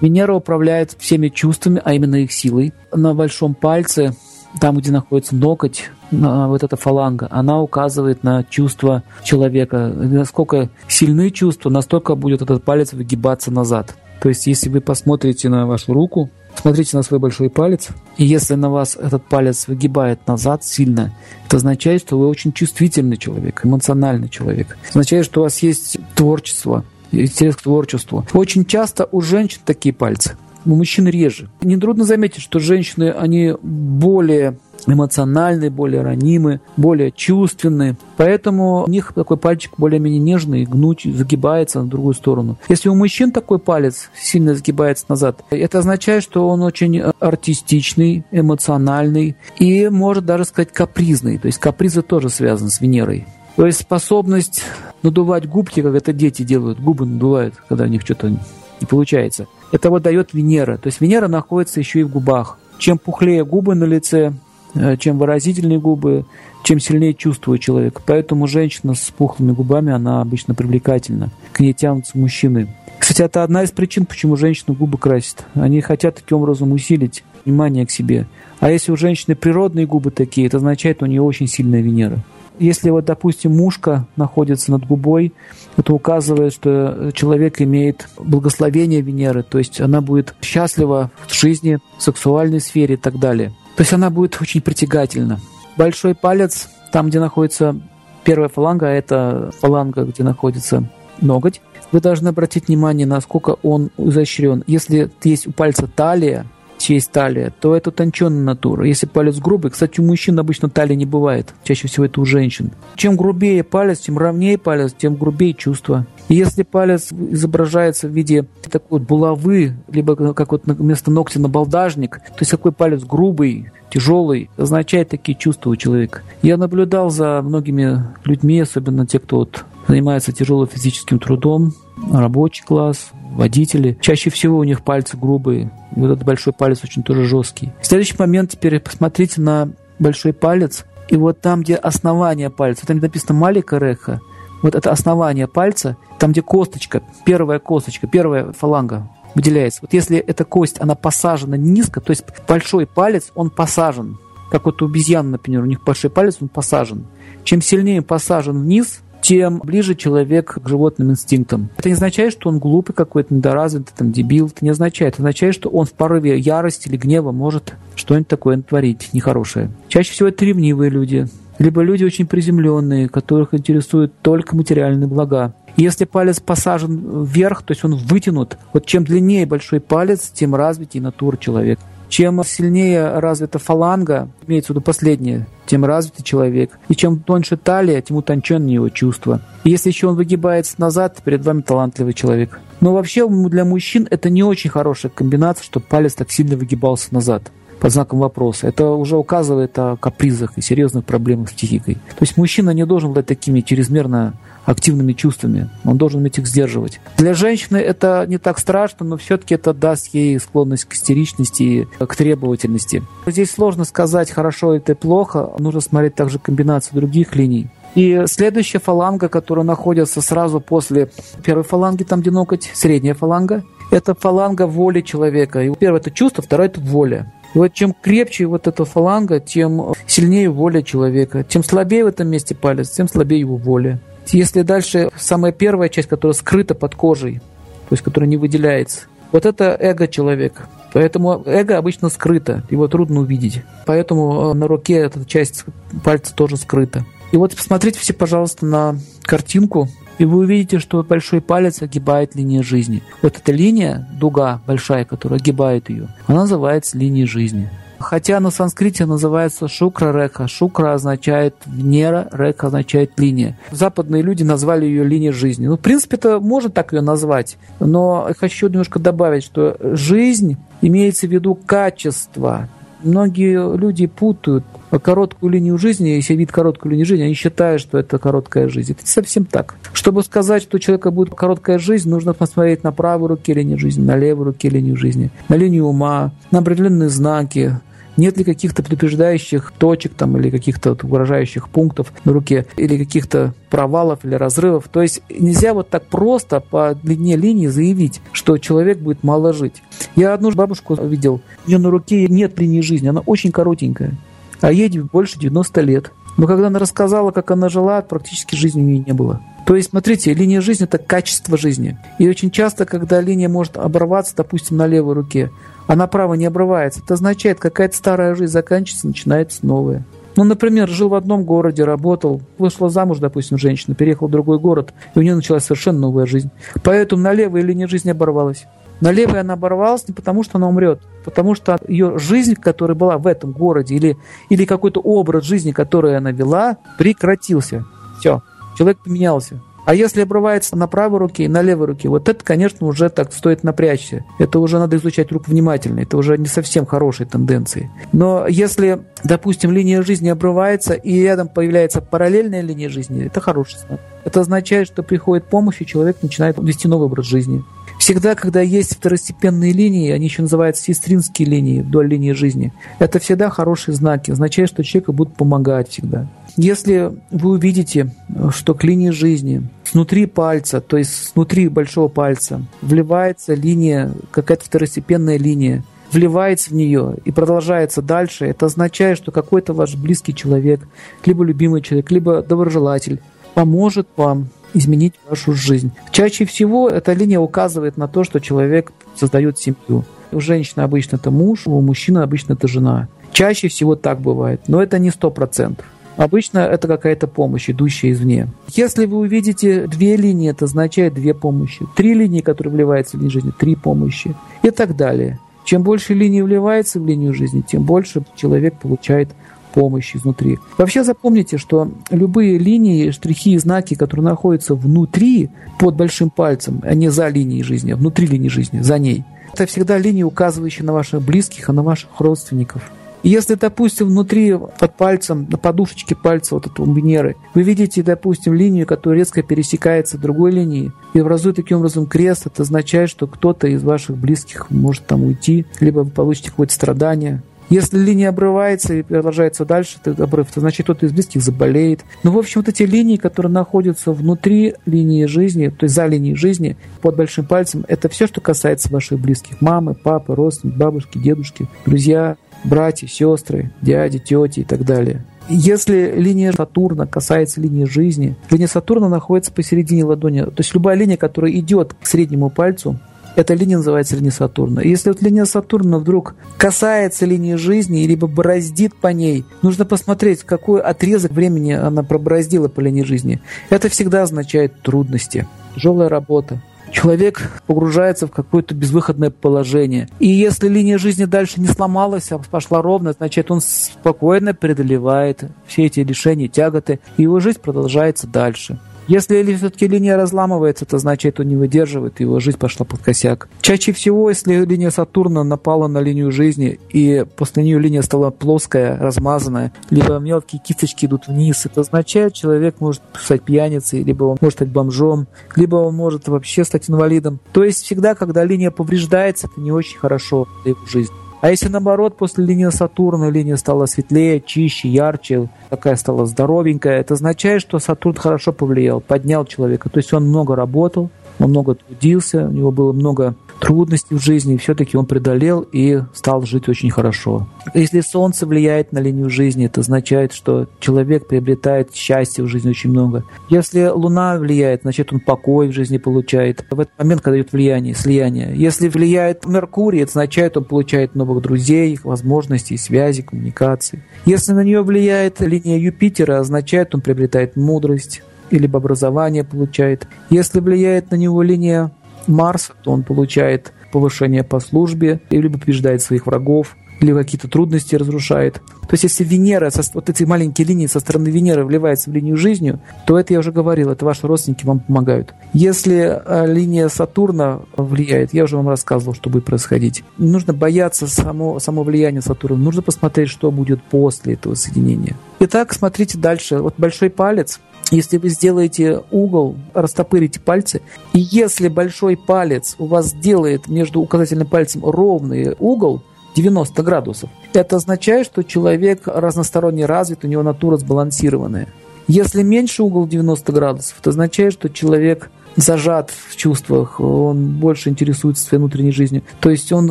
Венера управляет всеми чувствами, а именно их силой. На большом пальце, там, где находится ноготь, вот эта фаланга, она указывает на чувства человека. Насколько сильны чувства, настолько будет этот палец выгибаться назад. То есть, если вы посмотрите на вашу руку, смотрите на свой большой палец, и если на вас этот палец выгибает назад сильно, это означает, что вы очень чувствительный человек, эмоциональный человек. Это означает, что у вас есть творчество, интерес к творчеству. Очень часто у женщин такие пальцы, у мужчин реже. Нетрудно заметить, что женщины, они более эмоциональны, более ранимы, более чувственны. Поэтому у них такой пальчик более-менее нежный, гнуть, загибается на другую сторону. Если у мужчин такой палец сильно загибается назад, это означает, что он очень артистичный, эмоциональный и, может даже сказать, капризный. То есть капризы тоже связаны с Венерой. То есть способность надувать губки, как это дети делают, губы надувают, когда у них что-то не получается. Это вот дает Венера. То есть Венера находится еще и в губах. Чем пухлее губы на лице, Э, чем выразительнее губы, чем сильнее чувствует человек. Поэтому женщина с пухлыми губами, она обычно привлекательна. К ней тянутся мужчины. Кстати, это одна из причин, почему женщины губы красят. Они хотят таким образом усилить внимание к себе. А если у женщины природные губы такие, это означает, у нее очень сильная Венера. Если вот, допустим, мушка находится над губой, это указывает, что человек имеет благословение Венеры, то есть она будет счастлива в жизни, в сексуальной сфере и так далее. То есть она будет очень притягательна. Большой палец, там, где находится первая фаланга, а это фаланга, где находится ноготь. Вы должны обратить внимание, насколько он изощрен. Если есть у пальца талия, есть талия, то это утонченная натура. Если палец грубый, кстати, у мужчин обычно талии не бывает, чаще всего это у женщин. Чем грубее палец, тем ровнее палец, тем грубее чувство. И если палец изображается в виде такой вот булавы, либо как вот вместо ногтя на балдажник, то есть такой палец грубый, тяжелый, означает такие чувства у человека. Я наблюдал за многими людьми, особенно те, кто вот занимается тяжелым физическим трудом, рабочий класс, водители. Чаще всего у них пальцы грубые. И вот этот большой палец очень тоже жесткий. Следующий момент теперь посмотрите на большой палец. И вот там, где основание пальца, там написано маленькая реха, вот это основание пальца, там, где косточка, первая косточка, первая фаланга выделяется. Вот если эта кость, она посажена низко, то есть большой палец, он посажен. Как вот у обезьян, например, у них большой палец, он посажен. Чем сильнее посажен вниз, тем ближе человек к животным инстинктам. Это не означает, что он глупый какой-то, недоразвитый, там, дебил. Это не означает. Это означает, что он в порыве ярости или гнева может что-нибудь такое натворить нехорошее. Чаще всего это ревнивые люди, либо люди очень приземленные, которых интересуют только материальные блага. Если палец посажен вверх, то есть он вытянут, вот чем длиннее большой палец, тем развитее натура человека. Чем сильнее развита фаланга, имеется в виду последнее, тем развитый человек. И чем тоньше талия, тем утонченнее его чувства. И если еще он выгибается назад, перед вами талантливый человек. Но вообще для мужчин это не очень хорошая комбинация, чтобы палец так сильно выгибался назад под знаком вопроса. Это уже указывает о капризах и серьезных проблемах с психикой. То есть мужчина не должен быть такими чрезмерно активными чувствами. Он должен уметь их сдерживать. Для женщины это не так страшно, но все-таки это даст ей склонность к истеричности и к требовательности. Здесь сложно сказать, хорошо это и плохо. Нужно смотреть также комбинацию других линий. И следующая фаланга, которая находится сразу после первой фаланги, там где ноготь, средняя фаланга, это фаланга воли человека. И первое это чувство, второе это воля. И вот чем крепче вот эта фаланга, тем сильнее воля человека. Чем слабее в этом месте палец, тем слабее его воля. Если дальше самая первая часть, которая скрыта под кожей, то есть которая не выделяется, вот это эго человека. Поэтому эго обычно скрыто, его трудно увидеть. Поэтому э, на руке эта часть пальца тоже скрыта. И вот посмотрите все, пожалуйста, на картинку, и вы увидите, что большой палец огибает линию жизни. Вот эта линия, дуга большая, которая огибает ее, она называется линией жизни. Хотя на санскрите называется шукра река. Шукра означает Венера, река означает линия. Западные люди назвали ее линией жизни. Ну, в принципе, это можно так ее назвать. Но хочу немножко добавить, что жизнь имеется в виду качество. Многие люди путают короткую линию жизни, если видят короткую линию жизни, они считают, что это короткая жизнь. Это не совсем так. Чтобы сказать, что у человека будет короткая жизнь, нужно посмотреть на правой руке линию жизни, на левой руке линию жизни, на линию ума, на определенные знаки, нет ли каких-то предупреждающих точек там, или каких-то угрожающих пунктов на руке, или каких-то провалов или разрывов. То есть нельзя вот так просто по длине линии заявить, что человек будет мало жить. Я одну бабушку видел, у нее на руке нет линии жизни, она очень коротенькая, а ей больше 90 лет. Но когда она рассказала, как она жила, практически жизни у нее не было. То есть, смотрите, линия жизни – это качество жизни. И очень часто, когда линия может оборваться, допустим, на левой руке, а на правой не обрывается, это означает, какая-то старая жизнь заканчивается, начинается новая. Ну, например, жил в одном городе, работал, вышла замуж, допустим, женщина, переехала в другой город, и у нее началась совершенно новая жизнь. Поэтому на левой линия жизни оборвалась. На левой она оборвалась не потому, что она умрет, потому что ее жизнь, которая была в этом городе, или, или какой-то образ жизни, который она вела, прекратился. Все, человек поменялся. А если обрывается на правой руке и на левой руке, вот это, конечно, уже так стоит напрячься. Это уже надо изучать руку внимательно. Это уже не совсем хорошие тенденции. Но если, допустим, линия жизни обрывается и рядом появляется параллельная линия жизни, это хороший знак. Это означает, что приходит помощь, и человек начинает вести новый образ жизни. Всегда, когда есть второстепенные линии, они еще называются сестринские линии вдоль линии жизни, это всегда хорошие знаки, означает, что человеку будут помогать всегда. Если вы увидите, что к линии жизни снутри пальца, то есть снутри большого пальца, вливается линия, какая-то второстепенная линия, вливается в нее и продолжается дальше, это означает, что какой-то ваш близкий человек, либо любимый человек, либо доброжелатель поможет вам изменить вашу жизнь. Чаще всего эта линия указывает на то, что человек создает семью. У женщины обычно это муж, у мужчины обычно это жена. Чаще всего так бывает, но это не сто процентов. Обычно это какая-то помощь, идущая извне. Если вы увидите две линии, это означает две помощи. Три линии, которые вливаются в линию жизни, три помощи и так далее. Чем больше линий вливается в линию жизни, тем больше человек получает помощь изнутри. Вообще запомните, что любые линии, штрихи и знаки, которые находятся внутри, под большим пальцем, а не за линией жизни, а внутри линии жизни, за ней, это всегда линии, указывающие на ваших близких, а на ваших родственников. Если, допустим, внутри под пальцем, на подушечке пальца вот этого Венеры, вы видите, допустим, линию, которая резко пересекается другой линией, и образует таким образом крест, это означает, что кто-то из ваших близких может там уйти, либо вы получите какое-то страдание, если линия обрывается и продолжается дальше, этот обрыв, то значит кто-то из близких заболеет. Ну, в общем, вот эти линии, которые находятся внутри линии жизни, то есть за линией жизни, под большим пальцем, это все, что касается ваших близких. Мамы, папы, родственники, бабушки, дедушки, друзья, братья, сестры, дяди, тети и так далее. Если линия Сатурна касается линии жизни, линия Сатурна находится посередине ладони. То есть любая линия, которая идет к среднему пальцу, эта линия называется линия Сатурна. Если вот линия Сатурна вдруг касается линии жизни, либо бороздит по ней, нужно посмотреть, какой отрезок времени она пробороздила по линии жизни. Это всегда означает трудности, тяжелая работа, человек погружается в какое-то безвыходное положение. И если линия жизни дальше не сломалась, а пошла ровно, значит, он спокойно преодолевает все эти лишения, тяготы, и его жизнь продолжается дальше. Если все-таки линия разламывается, это значит, он не выдерживает, его жизнь пошла под косяк. Чаще всего, если линия Сатурна напала на линию жизни, и после нее линия стала плоская, размазанная, либо мелкие кисточки идут вниз, это означает, человек может стать пьяницей, либо он может стать бомжом, либо он может вообще стать инвалидом. То есть всегда, когда линия повреждается, это не очень хорошо для его жизни. А если наоборот, после линии Сатурна линия стала светлее, чище, ярче, такая стала здоровенькая, это означает, что Сатурн хорошо повлиял, поднял человека. То есть он много работал, он много трудился, у него было много трудностей в жизни, все-таки он преодолел и стал жить очень хорошо. Если Солнце влияет на линию жизни, это означает, что человек приобретает счастье в жизни очень много. Если Луна влияет, значит он покой в жизни получает. В этот момент, когда идет влияние, слияние. Если влияет Меркурий, это означает, он получает новых друзей, возможностей, связи, коммуникации. Если на нее влияет линия Юпитера, означает, он приобретает мудрость, либо образование получает. Если влияет на него линия Марса, то он получает повышение по службе, либо побеждает своих врагов, или какие-то трудности разрушает. То есть, если Венера, вот эти маленькие линии со стороны Венеры вливаются в линию жизни, то это я уже говорил, это ваши родственники вам помогают. Если э, линия Сатурна влияет, я уже вам рассказывал, что будет происходить. Не нужно бояться само, само влияния Сатурна, нужно посмотреть, что будет после этого соединения. Итак, смотрите дальше. Вот большой палец, если вы сделаете угол, растопырите пальцы, и если большой палец у вас делает между указательным пальцем ровный угол, 90 градусов. Это означает, что человек разносторонне развит, у него натура сбалансированная. Если меньше угол 90 градусов, это означает, что человек зажат в чувствах, он больше интересуется своей внутренней жизнью. То есть он,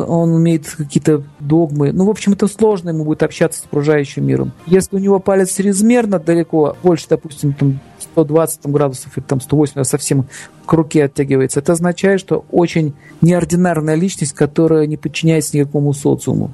он умеет какие-то догмы. Ну, в общем, это сложно ему будет общаться с окружающим миром. Если у него палец чрезмерно далеко, больше, допустим, там 120 там, градусов или там 180, совсем к руке оттягивается, это означает, что очень неординарная личность, которая не подчиняется никакому социуму.